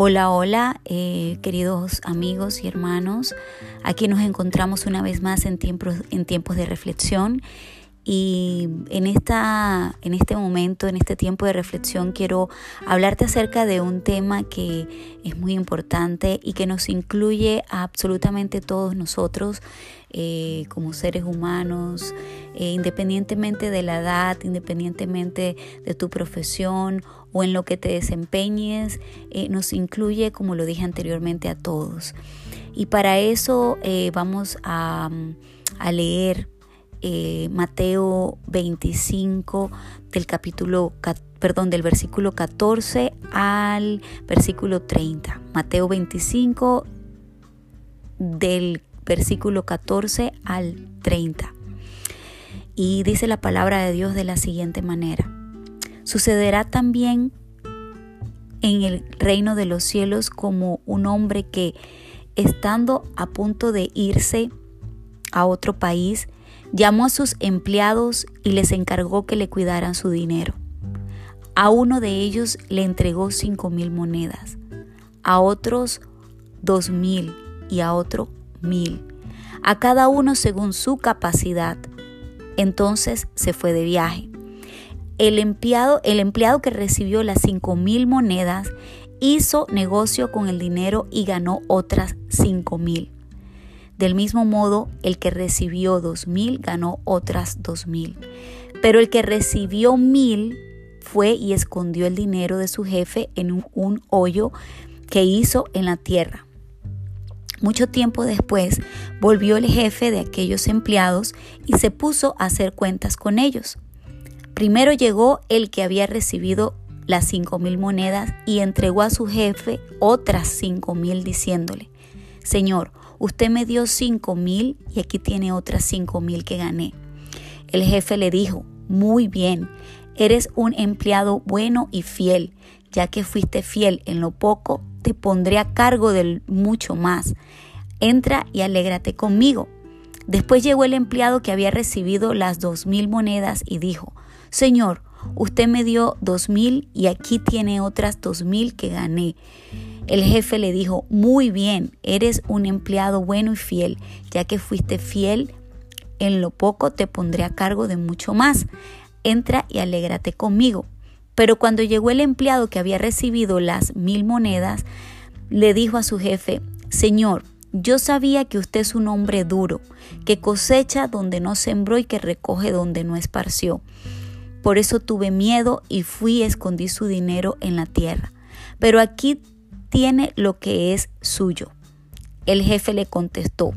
Hola, hola, eh, queridos amigos y hermanos. Aquí nos encontramos una vez más en tiempos, en tiempos de reflexión. Y en, esta, en este momento, en este tiempo de reflexión, quiero hablarte acerca de un tema que es muy importante y que nos incluye a absolutamente todos nosotros eh, como seres humanos, eh, independientemente de la edad, independientemente de tu profesión o en lo que te desempeñes, eh, nos incluye, como lo dije anteriormente, a todos. Y para eso vamos a, a leer Mateo 25 del capítulo perdón, del versículo 14 al versículo 30. Mateo 25 del versículo 14 al 30. Y dice la palabra de Dios de la siguiente manera. Sucederá también en el reino de los cielos como un hombre que, estando a punto de irse a otro país, llamó a sus empleados y les encargó que le cuidaran su dinero. A uno de ellos le entregó cinco mil monedas, a otros dos mil y a otro mil, a cada uno según su capacidad. Entonces se fue de viaje. El empleado, el empleado que recibió las cinco mil monedas hizo negocio con el dinero y ganó otras cinco mil. Del mismo modo, el que recibió dos mil ganó otras dos mil. Pero el que recibió mil fue y escondió el dinero de su jefe en un hoyo que hizo en la tierra. Mucho tiempo después volvió el jefe de aquellos empleados y se puso a hacer cuentas con ellos. Primero llegó el que había recibido las cinco mil monedas y entregó a su jefe otras cinco mil diciéndole, Señor, usted me dio cinco mil y aquí tiene otras cinco mil que gané. El jefe le dijo, muy bien, eres un empleado bueno y fiel, ya que fuiste fiel en lo poco, te pondré a cargo del mucho más. Entra y alégrate conmigo. Después llegó el empleado que había recibido las dos mil monedas y dijo, Señor, usted me dio dos mil y aquí tiene otras dos mil que gané. El jefe le dijo, muy bien, eres un empleado bueno y fiel, ya que fuiste fiel en lo poco te pondré a cargo de mucho más. Entra y alégrate conmigo. Pero cuando llegó el empleado que había recibido las mil monedas, le dijo a su jefe, Señor, yo sabía que usted es un hombre duro, que cosecha donde no sembró y que recoge donde no esparció. Por eso tuve miedo y fui y escondí su dinero en la tierra. Pero aquí tiene lo que es suyo. El jefe le contestó,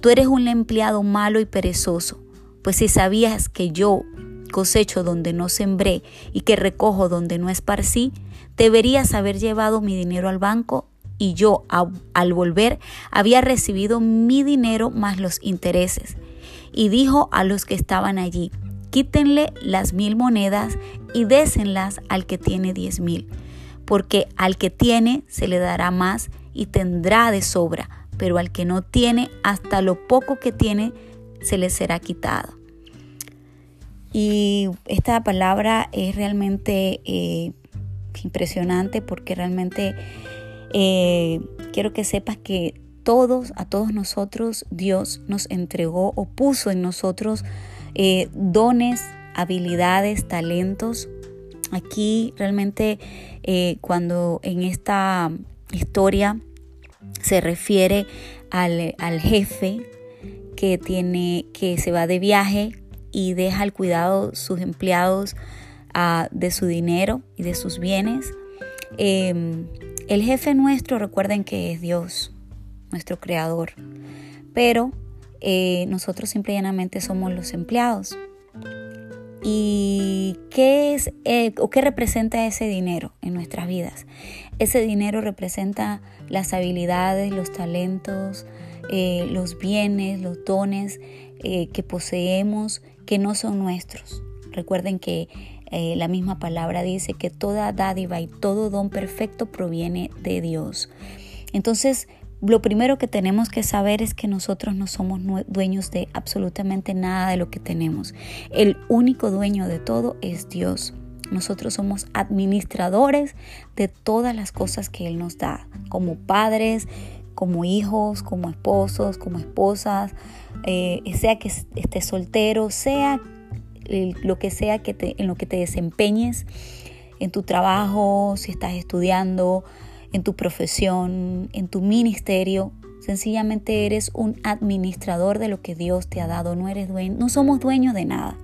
tú eres un empleado malo y perezoso, pues si sabías que yo, cosecho donde no sembré y que recojo donde no esparcí, deberías haber llevado mi dinero al banco y yo al volver había recibido mi dinero más los intereses. Y dijo a los que estaban allí, quítenle las mil monedas y désenlas al que tiene diez mil, porque al que tiene se le dará más y tendrá de sobra, pero al que no tiene, hasta lo poco que tiene se le será quitado. Y esta palabra es realmente eh, impresionante porque realmente eh, quiero que sepas que todos, a todos nosotros, Dios nos entregó o puso en nosotros eh, dones, habilidades, talentos. Aquí realmente cuando en esta historia se refiere al, al jefe que tiene que se va de viaje y deja al cuidado sus empleados ah, de su dinero y de sus bienes. Em, el jefe nuestro, recuerden que es Dios, nuestro creador, pero eh, nosotros simplemente somos los empleados. ¿Y qué es eh, o qué representa ese dinero en nuestras vidas? Ese dinero representa las habilidades, los talentos, eh, los bienes, los dones que poseemos que no son nuestros. Recuerden que la misma palabra dice que toda dádiva y todo don perfecto proviene de Dios. Entonces, lo primero que tenemos que saber es que nosotros no somos dueños de absolutamente nada de lo que tenemos. El único dueño de todo es Dios. Nosotros somos administradores de todas las cosas que Él nos da, como padres, como hijos, como esposos, como esposas, eh, sea que estés soltero, sea lo que sea que te, en lo que te desempeñes, en tu trabajo, si estás estudiando, en tu profesión, en tu ministerio, sencillamente eres un administrador de lo que Dios te ha dado, no eres dueño, no somos dueños de nada.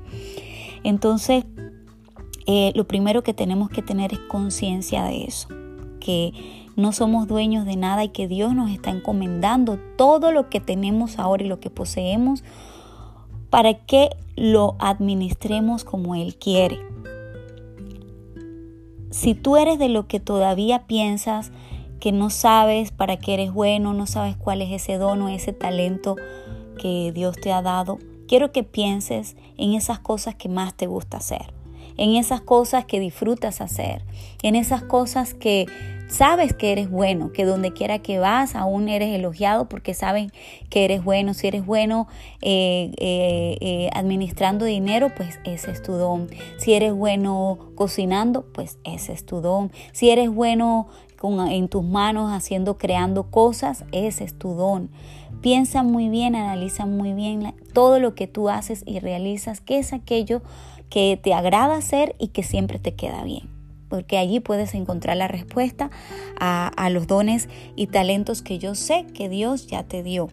Entonces, eh, lo primero que tenemos que tener es conciencia de eso, que no somos dueños de nada y que Dios nos está encomendando todo lo que tenemos ahora y lo que poseemos para que lo administremos como Él quiere. Si tú eres de lo que todavía piensas que no sabes para qué eres bueno, no sabes cuál es ese don o ese talento que Dios te ha dado, quiero que pienses en esas cosas que más te gusta hacer, en esas cosas que disfrutas hacer, en esas cosas que Sabes que eres bueno, que donde quiera que vas aún eres elogiado porque saben que eres bueno. Si eres bueno eh, eh, eh, administrando dinero, pues ese es tu don. Si eres bueno cocinando, pues ese es tu don. Si eres bueno en tus manos haciendo, creando cosas, ese es tu don. Piensa muy bien, analiza muy bien todo lo que tú haces y realizas, que es aquello que te agrada hacer y que siempre te queda bien porque allí puedes encontrar la respuesta a, los dones y talentos que yo sé que Dios ya te dio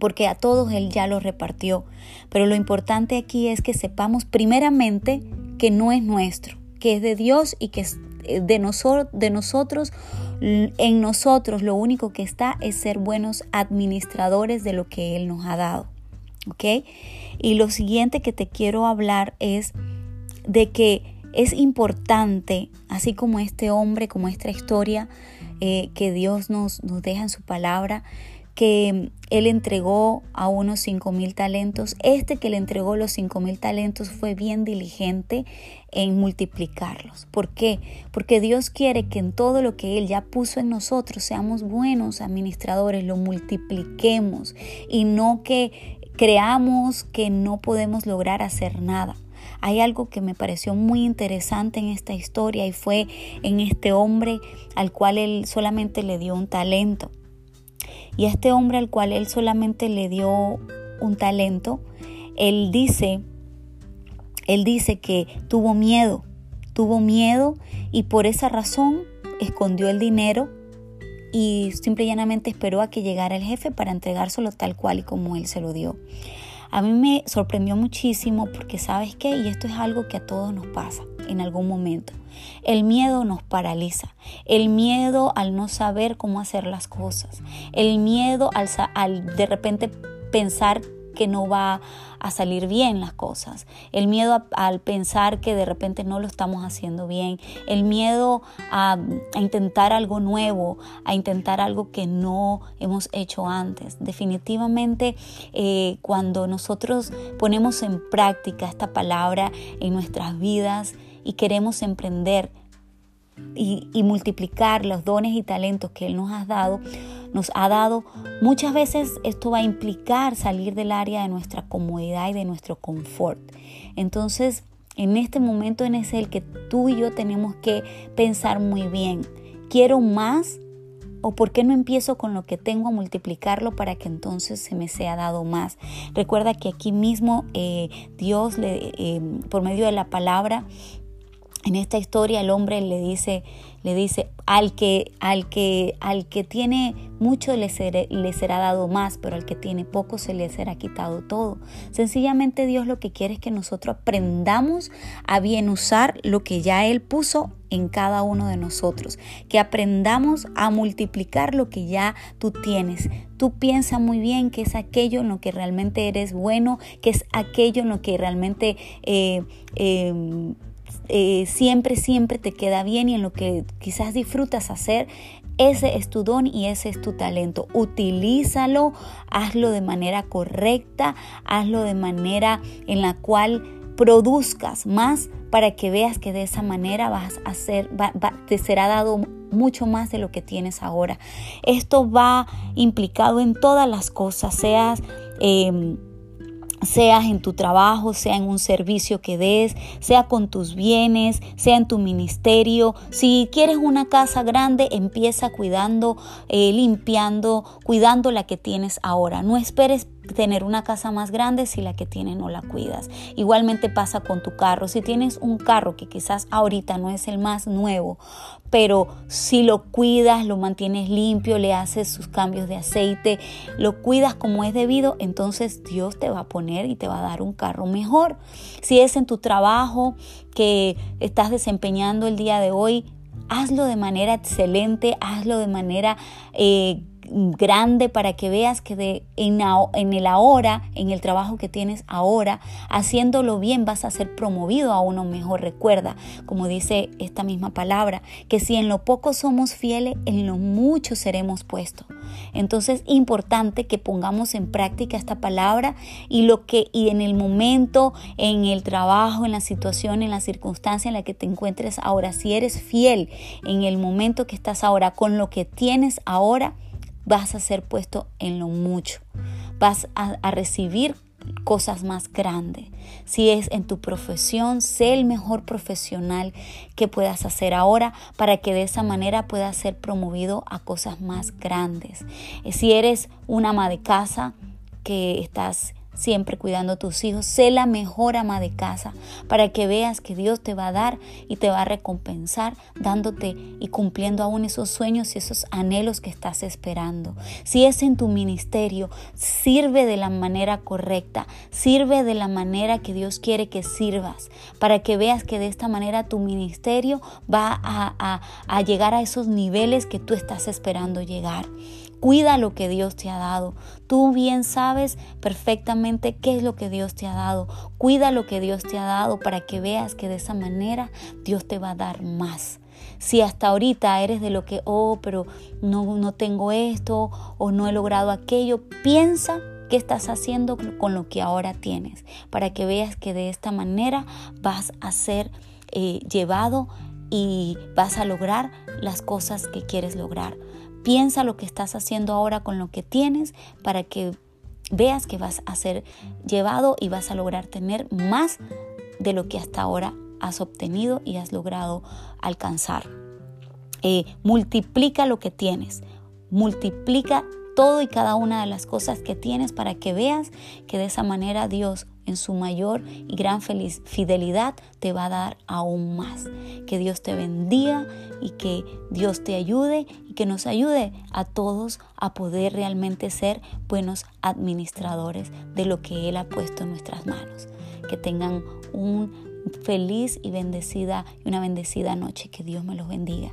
porque a todos Él ya los repartió. Pero lo importante aquí es que sepamos primeramente que no es nuestro, que es de Dios y que es eh, de, de nosotros. En nosotros lo único que está es ser buenos administradores de lo que Él nos ha dado. ¿Ok? Y lo siguiente que te quiero hablar es de que es importante, así como este hombre, como esta historia eh, que Dios nos, nos deja en su palabra, que Él entregó a unos cinco mil talentos. Este que le entregó los cinco mil talentos fue bien diligente en multiplicarlos. ¿Por qué? Porque Dios quiere que en todo lo que Él ya puso en nosotros seamos buenos administradores, lo multipliquemos y no que creamos que no podemos lograr hacer nada. Hay algo que me pareció muy interesante en esta historia y fue en este hombre al cual él solamente le dio un talento. Y a este hombre al cual él solamente le dio un talento, él dice, él dice que tuvo miedo, tuvo miedo y por esa razón escondió el dinero y simple y llanamente esperó a que llegara el jefe para entregárselo tal cual y como él se lo dio. A mí me sorprendió muchísimo porque sabes qué, y esto es algo que a todos nos pasa en algún momento. El miedo nos paraliza, el miedo al no saber cómo hacer las cosas, el miedo al, al de repente pensar que no va a salir bien las cosas, el miedo al pensar que de repente no lo estamos haciendo bien, el miedo a, intentar algo nuevo, a intentar algo que no hemos hecho antes. Definitivamente eh, cuando nosotros ponemos en práctica esta palabra en nuestras vidas y queremos emprender, y, multiplicar los dones y talentos que Él nos ha dado, nos ha dado, muchas veces esto va a implicar salir del área de nuestra comodidad y de nuestro confort. Entonces, en este momento en ese el que tú y yo tenemos que pensar muy bien, ¿quiero más? ¿O por qué no empiezo con lo que tengo a multiplicarlo para que entonces se me sea dado más? Recuerda que aquí mismo eh, Dios, le, eh, por medio de la palabra, en esta historia el hombre le dice, le dice al que, al que, al que tiene mucho le, le, será dado más, pero al que tiene poco se le será quitado todo. Sencillamente Dios lo que quiere es que nosotros aprendamos a bien usar lo que ya Él puso en cada uno de nosotros, que aprendamos a multiplicar lo que ya tú tienes. Tú piensa muy bien que es aquello en lo que realmente eres bueno, que es aquello en lo que realmente eh, eh, eh, siempre, siempre te queda bien y en lo que quizás disfrutas hacer, ese es tu don y ese es tu talento. Utilízalo, hazlo de manera correcta, hazlo de manera en la cual produzcas más para que veas que de esa manera vas a hacer, te será dado mucho más de lo que tienes ahora. Esto va implicado en todas las cosas, seas... Em, seas en tu trabajo, sea en un servicio que des, sea con tus bienes, sea en tu ministerio. Si quieres una casa grande, empieza cuidando, eh, limpiando, cuidando la que tienes ahora. No esperes tener una casa más grande si la que tienes no la cuidas. Igualmente pasa con tu carro. Si tienes un carro que quizás ahorita no es el más nuevo, pero si lo cuidas, lo mantienes limpio, le haces sus cambios de aceite, lo cuidas como es debido, entonces Dios te va a poner y te va a dar un carro mejor. Si es en tu trabajo que estás desempeñando el día de hoy, hazlo de manera excelente, hazlo de manera... Eh, grande para que veas que de, en, en, el ahora, en el trabajo que tienes ahora, haciéndolo bien vas a ser promovido a uno mejor. Recuerda, como dice esta misma palabra, que si en lo poco somos fieles, en lo mucho seremos puestos. Entonces, importante que pongamos en práctica esta palabra y lo que y en el momento, en el trabajo, en la situación, en la circunstancia en la que te encuentres ahora, si eres fiel en el momento que estás ahora con lo que tienes ahora, vas a ser puesto en lo mucho. Vas a, recibir cosas más grandes. Si es en tu profesión, sé el mejor profesional que puedas hacer ahora para que de esa manera puedas ser promovido a cosas más grandes. Si eres una ama de casa que estás siempre cuidando a tus hijos. Sé la mejor ama de casa para que veas que Dios te va a dar y te va a recompensar dándote y cumpliendo aún esos sueños y esos anhelos que estás esperando. Si es en tu ministerio, sirve de la manera correcta, sirve de la manera que Dios quiere que sirvas, para que veas que de esta manera tu ministerio va a, a llegar a esos niveles que tú estás esperando llegar. Cuida lo que Dios te ha dado. Tú bien sabes perfectamente qué es lo que Dios te ha dado. Cuida lo que Dios te ha dado para que veas que de esa manera Dios te va a dar más. Si hasta ahorita eres de lo que, oh, pero no, no tengo esto o no he logrado aquello, piensa qué estás haciendo con lo que ahora tienes, para que veas que de esta manera vas a ser eh, llevado y vas a lograr las cosas que quieres lograr. Piensa lo que estás haciendo ahora con lo que tienes para que veas que vas a ser llevado y vas a lograr tener más de lo que hasta ahora has obtenido y has logrado alcanzar. Eh, multiplica lo que tienes, multiplica todo y cada una de las cosas que tienes para que veas que de esa manera Dios en su mayor y gran fidelidad te va a dar aún más. Que Dios te bendiga y que Dios te ayude y que nos ayude a todos a poder realmente ser buenos administradores de lo que Él ha puesto en nuestras manos. Que tengan un feliz y bendecida y una bendecida noche. Que Dios me los bendiga.